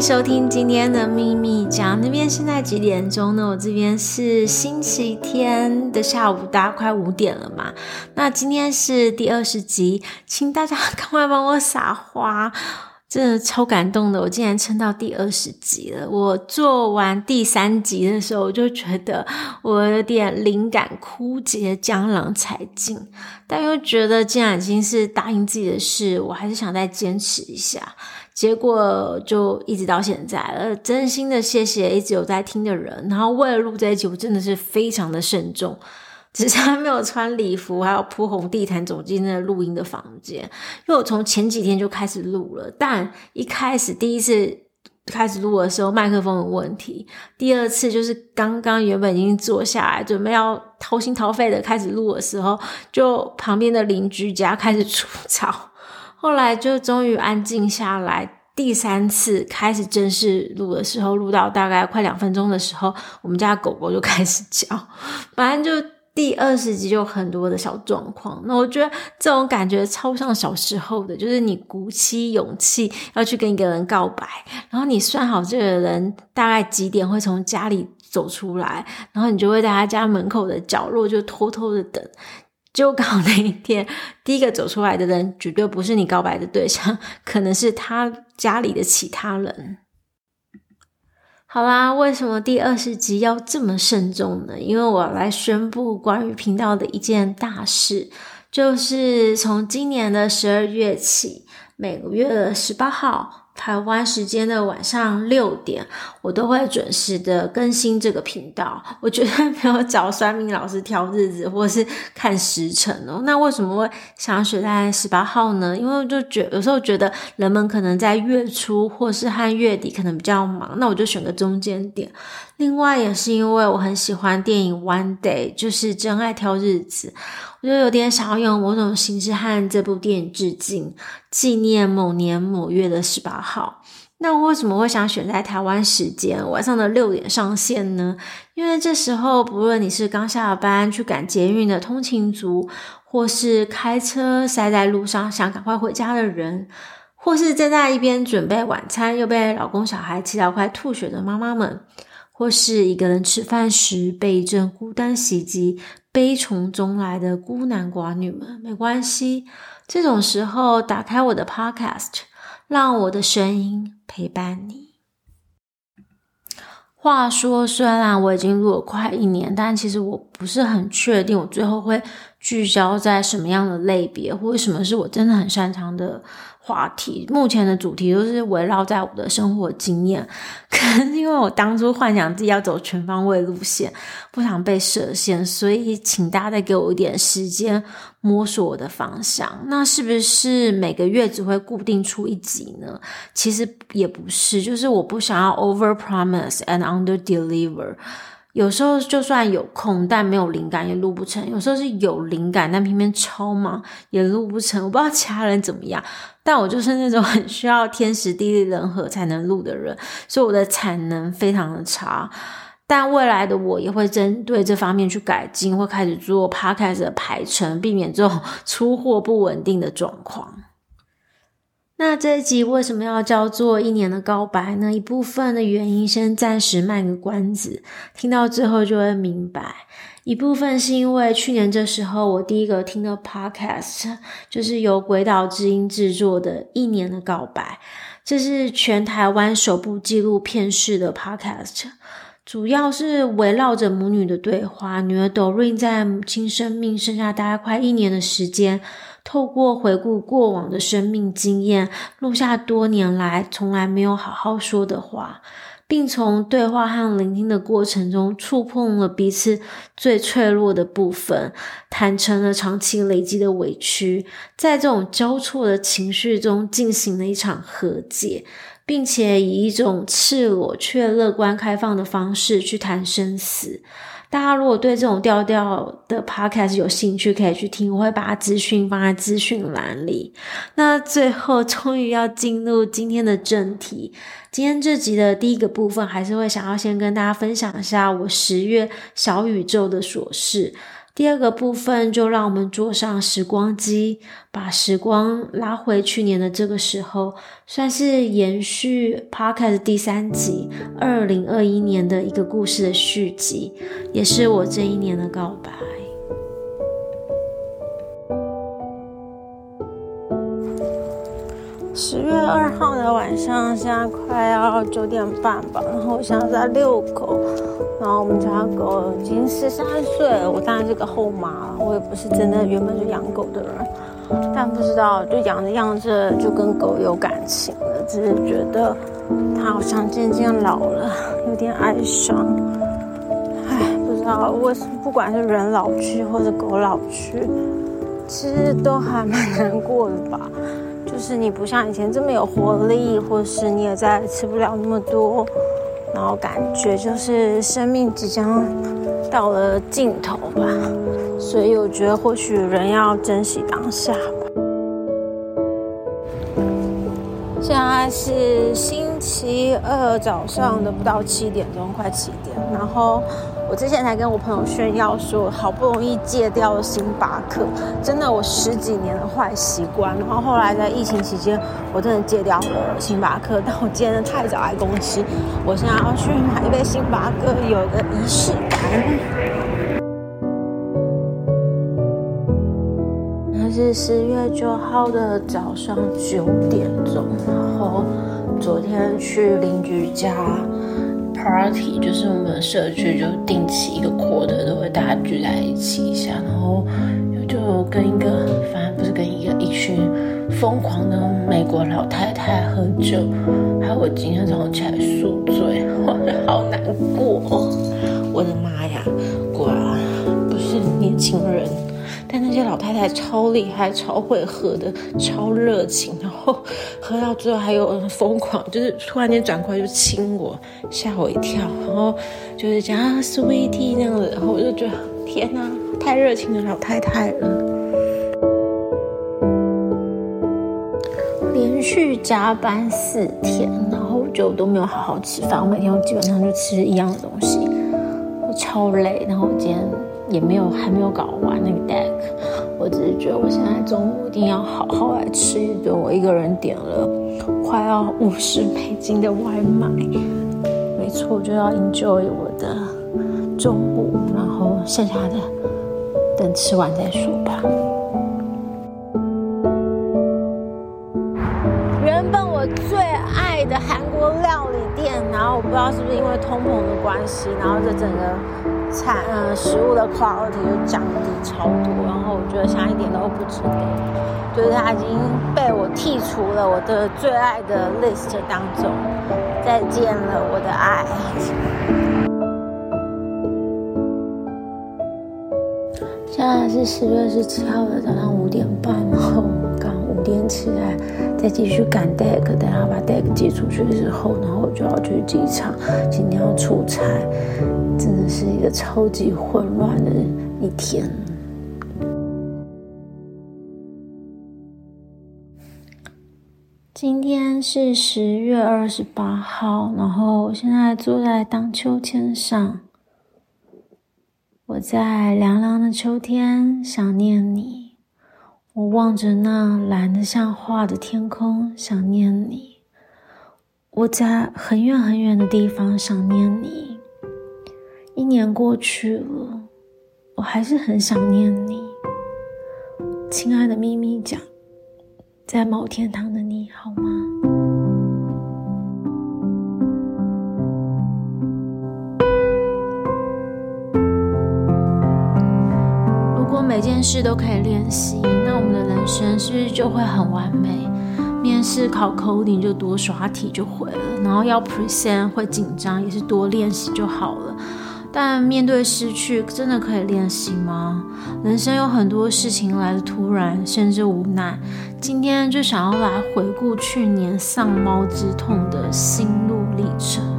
收听今天的秘密讲。那边现在几点钟呢？我这边是星期天的下午，大概快五点了嘛。那今天是第二十集，请大家赶快帮我撒花。真的超感动的，我竟然撑到第二十集了。我做完第三集的时候，我就觉得我有点灵感枯竭，江郎才尽。但又觉得既然已经是答应自己的事，我还是想再坚持一下。结果就一直到现在了。真心的谢谢一直有在听的人。然后为了录这一集，我真的是非常的慎重。只是还没有穿礼服，还有铺红地毯走进那个录音的房间，因为我从前几天就开始录了，但一开始第一次开始录的时候，麦克风有问题；第二次就是刚刚原本已经坐下来准备要掏心掏肺的开始录的时候，就旁边的邻居家开始 除草，后来就终于安静下来。第三次开始正式录的时候，录到大概快两分钟的时候，我们家狗狗就开始叫，反正就。第二十集就很多的小状况，那我觉得这种感觉超像小时候的，就是你鼓起勇气要去跟一个人告白，然后你算好这个人大概几点会从家里走出来，然后你就会在他家门口的角落就偷偷的等，就刚好那一天第一个走出来的人绝对不是你告白的对象，可能是他家里的其他人。好啦，为什么第二十集要这么慎重呢？因为我来宣布关于频道的一件大事，就是从今年的十二月起，每个月的十八号。台湾时间的晚上六点，我都会准时的更新这个频道。我绝对没有找酸明老师挑日子，或是看时辰哦。那为什么会想选在十八号呢？因为我就觉有时候觉得人们可能在月初或是和月底可能比较忙，那我就选个中间点。另外也是因为我很喜欢电影《One Day》，就是真爱挑日子。我就有点想要用某种形式和这部电影致敬，纪念某年某月的十八号。那我为什么会想选在台湾时间晚上的六点上线呢？因为这时候，不论你是刚下了班去赶捷运的通勤族，或是开车塞在路上想赶快回家的人，或是正在一边准备晚餐又被老公小孩气到快吐血的妈妈们，或是一个人吃饭时被一阵孤单袭击。悲从中来的孤男寡女们，没关系。这种时候，打开我的 Podcast，让我的声音陪伴你。话说，虽然我已经录了快一年，但其实我不是很确定，我最后会聚焦在什么样的类别，或者什么是我真的很擅长的。话题目前的主题都是围绕在我的生活经验，可能因为我当初幻想自己要走全方位路线，不想被设限，所以请大家再给我一点时间摸索我的方向。那是不是每个月只会固定出一集呢？其实也不是，就是我不想要 over promise and under deliver。有时候就算有空，但没有灵感也录不成；有时候是有灵感，但偏偏超忙也录不成。我不知道其他人怎么样，但我就是那种很需要天时地利人和才能录的人，所以我的产能非常的差。但未来的我也会针对这方面去改进，会开始做 podcast 的排程，避免这种 出货不稳定的状况。那这一集为什么要叫做一年的告白呢？一部分的原因先暂时卖个关子，听到之后就会明白。一部分是因为去年这时候我第一个听的 podcast 就是由鬼岛之音制作的《一年的告白》，这是全台湾首部纪录片式的 podcast，主要是围绕着母女的对话。女儿 Doreen 在母亲生命剩下大概快一年的时间。透过回顾过往的生命经验，录下多年来从来没有好好说的话，并从对话和聆听的过程中触碰了彼此最脆弱的部分，坦诚了长期累积的委屈，在这种交错的情绪中进行了一场和解，并且以一种赤裸却乐观开放的方式去谈生死。大家如果对这种调调的 podcast 有兴趣，可以去听，我会把资讯放在资讯栏里。那最后，终于要进入今天的正题。今天这集的第一个部分，还是会想要先跟大家分享一下我十月小宇宙的琐事。第二个部分就让我们坐上时光机，把时光拉回去年的这个时候，算是延续 Podcast 第三集，二零二一年的一个故事的续集，也是我这一年的告白。十月二号的晚上，现在快要九点半吧。然后我现在在遛狗，然后我们家狗已经十三岁了。我当然是个后妈了，我也不是真的原本就养狗的人，但不知道就养着养着就跟狗有感情了，只是觉得它好像渐渐老了，有点哀伤。唉，不知道为什么，不管是人老去或者狗老去，其实都还蛮难过的吧。就是你不像以前这么有活力，或是你也在吃不了那么多，然后感觉就是生命即将到了尽头吧。所以我觉得或许人要珍惜当下吧。现在是新星期二早上的不到七点钟，快七点，然后。我之前才跟我朋友炫耀说，好不容易戒掉了星巴克，真的我十几年的坏习惯。然后后来在疫情期间，我真的戒掉了星巴克。但我今天太早来公司，我现在要去买一杯星巴克，有一个仪式感。那是十月九号的早上九点钟，然后昨天去邻居家。Party 就是我们社区就定期一个 quarter 都会大家聚在一起一下，然后就跟一个反正不是跟一个一群疯狂的美国老太太喝酒，还有我今天早上起来宿醉，我 好难过，我的妈呀，果然不是年轻人。但那些老太太超厉害、超会喝的、超热情，后 喝到最后还有疯狂，就是突然间转过来就亲我，吓我一跳，然后就是讲啊，sweetie 那样子，然后我就觉得天哪，太热情的老太太了。连续加班四天，然后就都没有好好吃饭，我每天我基本上就吃一样的东西，超累，然后我今天。也没有，还没有搞完那个 deck，我只是觉得我现在中午一定要好好来吃一顿。我一个人点了快要五十美金的外卖，没错，我就要 enjoy 我的中午，然后剩下的等吃完再说吧。不知道是不是因为通膨的关系，然后这整个。产呃，食物的 quality 就降低超多，然后我觉得现在一点都不值得，就是它已经被我剔除了我的最爱的 list 当中，再见了我的爱。现在是十月十七号的早上五点半，后点起来，再继续赶 deck，等下把 deck 寄出去之后，然后我就要去机场，今天要出差。真的是一个超级混乱的一天。今天是十月二十八号，然后我现在坐在荡秋千上，我在凉凉的秋天想念你，我望着那蓝得像画的天空想念你，我在很远很远的地方想念你。一年过去了，我还是很想念你，亲爱的咪咪酱，在某天堂的你好吗？每件事都可以练习，那我们的人生是不是就会很完美？面试考 coding 就多刷题就会了，然后要 present 会紧张，也是多练习就好了。但面对失去，真的可以练习吗？人生有很多事情来的突然，甚至无奈。今天就想要来回顾去年丧猫之痛的心路历程。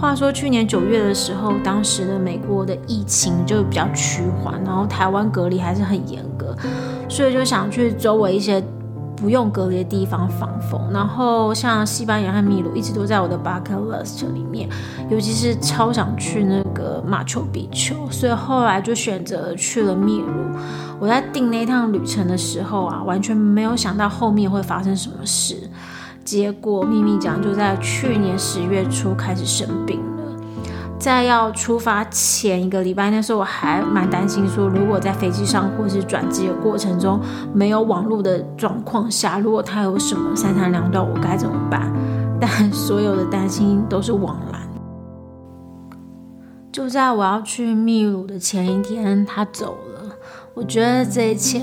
话说去年九月的时候，当时的美国的疫情就比较趋缓，然后台湾隔离还是很严格，所以就想去周围一些不用隔离的地方放风。然后像西班牙和秘鲁一直都在我的 bucket list 里面，尤其是超想去那个马丘比丘，所以后来就选择去了秘鲁。我在订那趟旅程的时候啊，完全没有想到后面会发生什么事。结果秘密讲就在去年十月初开始生病了。在要出发前一个礼拜，那时候我还蛮担心，说如果在飞机上或是转机的过程中没有网络的状况下，如果他有什么三长两短，我该怎么办？但所有的担心都是枉然。就在我要去秘鲁的前一天，他走了。我觉得这一切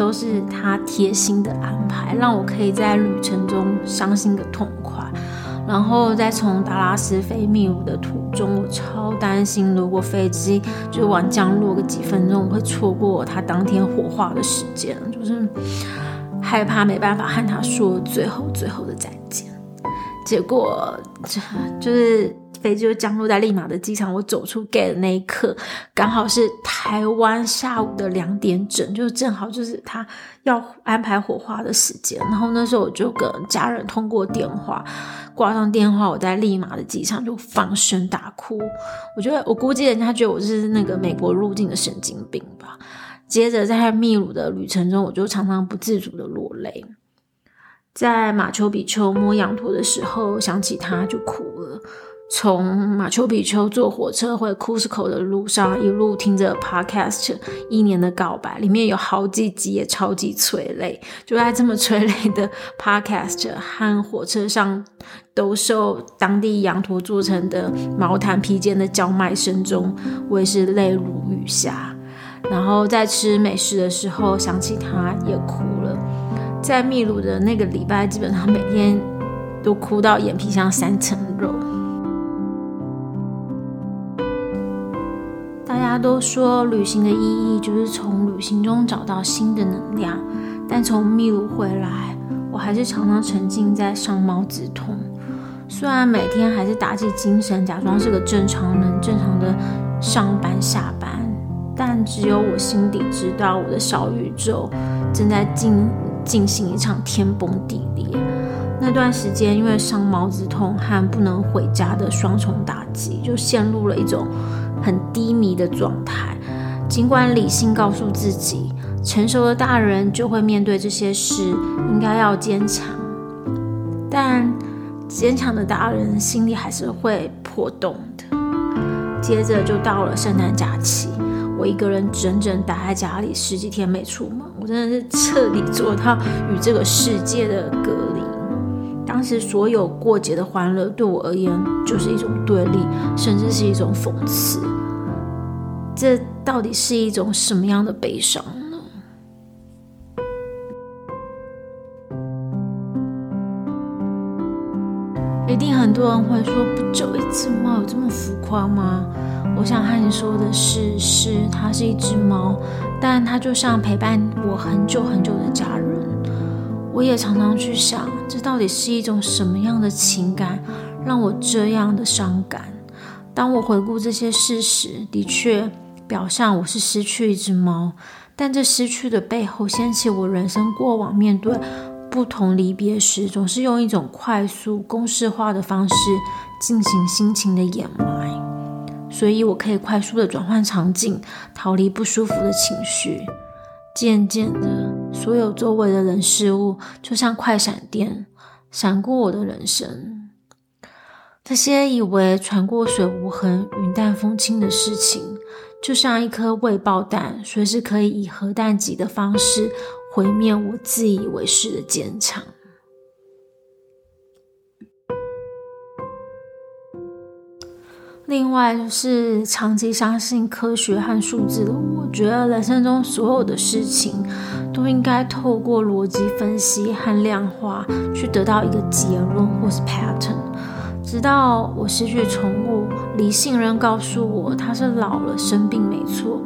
都是他贴心的安排，让我可以在旅程中伤心个痛快。然后在从达拉斯飞秘鲁的途中，我超担心，如果飞机就晚降落个几分钟，我会错过他当天火化的时间，就是害怕没办法和他说最后最后的再见。结果这就是。飞机就降落在利马的机场，我走出 gate 的那一刻，刚好是台湾下午的两点整，就正好就是他要安排火化的时间。然后那时候我就跟家人通过电话，挂上电话，我在利马的机场就放声大哭。我觉得我估计人家觉得我是那个美国入境的神经病吧。接着在秘鲁的旅程中，我就常常不自主的落泪。在马丘比丘摸羊驼的时候，想起他就哭了。从马丘比丘坐火车回库斯科的路上，一路听着 podcast《一年的告白》，里面有好几集也超级催泪。就在这么催泪的 podcast 和火车上兜售当地羊驼做成的毛毯披肩的叫卖声中，我也是泪如雨下。然后在吃美食的时候，想起他也哭了。在秘鲁的那个礼拜，基本上每天都哭到眼皮像三层肉。家都说旅行的意义就是从旅行中找到新的能量，但从秘鲁回来，我还是常常沉浸在伤猫之痛。虽然每天还是打起精神，假装是个正常人，正常的上班下班，但只有我心底知道，我的小宇宙正在进进行一场天崩地裂。那段时间，因为伤猫之痛和不能回家的双重打击，就陷入了一种。很低迷的状态，尽管理性告诉自己，成熟的大人就会面对这些事，应该要坚强，但坚强的大人心里还是会破洞的。接着就到了圣诞假期，我一个人整整待在家里十几天没出门，我真的是彻底做到与这个世界的隔离。当时所有过节的欢乐对我而言就是一种对立，甚至是一种讽刺。这到底是一种什么样的悲伤呢？一定很多人会说，不就一只猫有这么浮夸吗？我想和你说的是，是它是一只猫，但它就像陪伴我很久很久的家人。我也常常去想，这到底是一种什么样的情感，让我这样的伤感？当我回顾这些事实，的确。表象我是失去一只猫，但这失去的背后掀起我人生过往面对不同离别时，总是用一种快速公式化的方式进行心情的掩埋，所以我可以快速的转换场景，逃离不舒服的情绪。渐渐的，所有周围的人事物就像快闪电闪过我的人生，那些以为船过水无痕、云淡风轻的事情。就像一颗未爆弹，随时可以以核弹级的方式毁灭我自以为是的坚强。另外，就是长期相信科学和数字的我，觉得人生中所有的事情都应该透过逻辑分析和量化去得到一个结论或是 pattern。直到我失去宠物，理性人告诉我它是老了生病没错，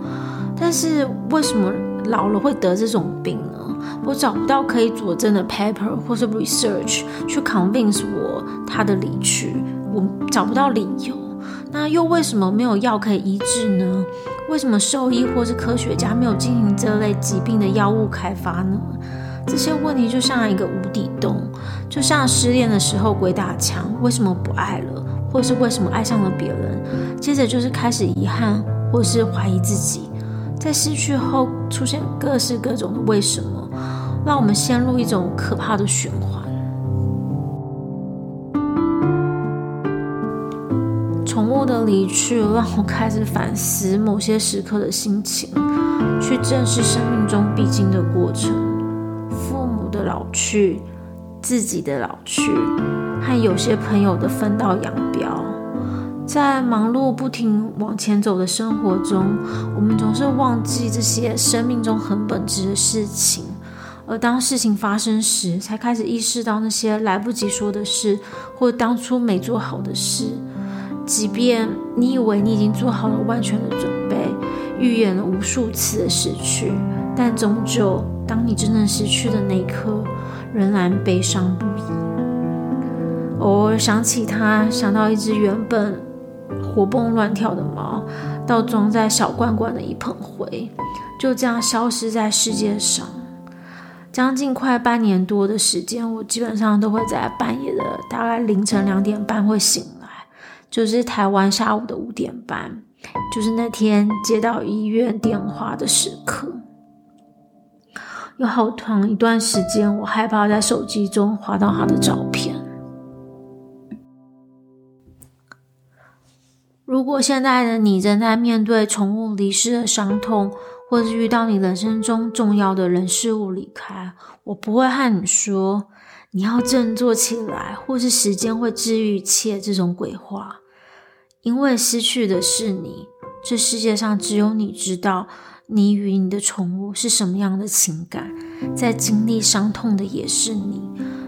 但是为什么老了会得这种病呢？我找不到可以佐证的 paper 或是 research 去 convince 我它的离去，我找不到理由。那又为什么没有药可以医治呢？为什么兽医或是科学家没有进行这类疾病的药物开发呢？这些问题就像一个无底洞，就像失恋的时候鬼打墙，为什么不爱了，或是为什么爱上了别人？接着就是开始遗憾，或是怀疑自己，在失去后出现各式各种的为什么，让我们陷入一种可怕的循环。的离去让我开始反思某些时刻的心情，去正视生命中必经的过程，父母的老去，自己的老去，和有些朋友的分道扬镳。在忙碌不停往前走的生活中，我们总是忘记这些生命中很本质的事情，而当事情发生时，才开始意识到那些来不及说的事，或当初没做好的事。即便你以为你已经做好了万全的准备，预演了无数次的失去，但终究当你真正失去的那一刻，仍然悲伤不已。偶尔想起它，想到一只原本活蹦乱跳的猫，到装在小罐罐的一盆灰，就这样消失在世界上。将近快半年多的时间，我基本上都会在半夜的大概凌晨两点半会醒。就是台湾下午的五点半，就是那天接到医院电话的时刻。有好长一段时间，我害怕在手机中滑到他的照片。如果现在的你正在面对宠物离世的伤痛，或是遇到你人生中重要的人事物离开，我不会和你说你要振作起来，或是时间会治愈一切这种鬼话。因为失去的是你，这世界上只有你知道，你与你的宠物是什么样的情感，在经历伤痛的也是你。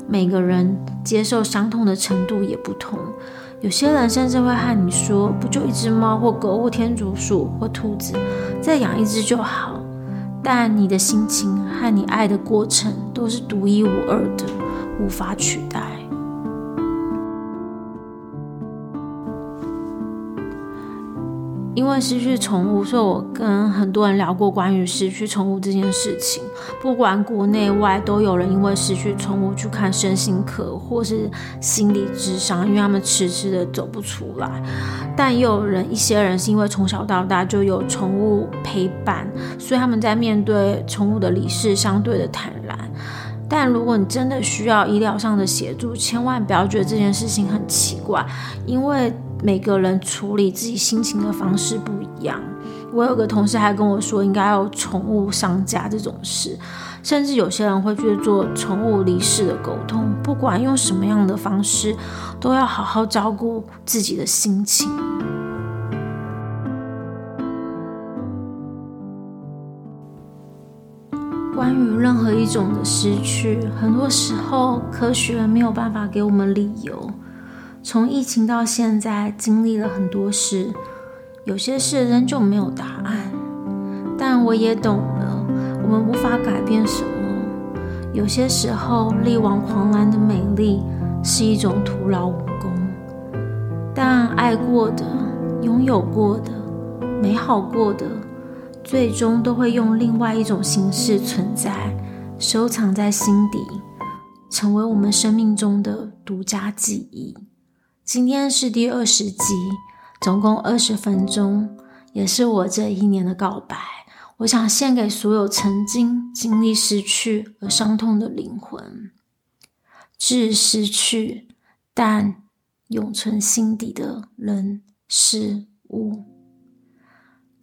每个人接受伤痛的程度也不同，有些人甚至会和你说：“不就一只猫或狗或天竺鼠或兔子，再养一只就好。”但你的心情和你爱的过程都是独一无二的，无法取代。因为失去宠物，所以我跟很多人聊过关于失去宠物这件事情。不管国内外，都有人因为失去宠物去看身心科或是心理咨商，因为他们迟迟的走不出来。但也有人，一些人是因为从小到大就有宠物陪伴，所以他们在面对宠物的离世相对的坦然。但如果你真的需要医疗上的协助，千万不要觉得这件事情很奇怪，因为。每个人处理自己心情的方式不一样。我有个同事还跟我说，应该有宠物商家这种事，甚至有些人会去做宠物离世的沟通。不管用什么样的方式，都要好好照顾自己的心情。关于任何一种的失去，很多时候科学没有办法给我们理由。从疫情到现在，经历了很多事，有些事仍旧没有答案。但我也懂了，我们无法改变什么。有些时候，力挽狂澜的美丽是一种徒劳无功。但爱过的、拥有过的、美好过的，最终都会用另外一种形式存在，收藏在心底，成为我们生命中的独家记忆。今天是第二十集，总共二十分钟，也是我这一年的告白。我想献给所有曾经经历失去而伤痛的灵魂，致失去，但永存心底的人事物。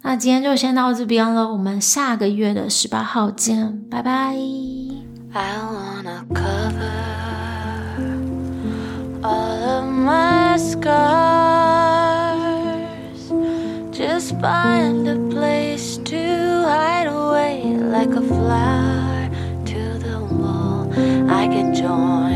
那今天就先到这边了，我们下个月的十八号见，拜拜。I wanna cover all of my scars, just find a place to hide away like a flower to the wall. I can join.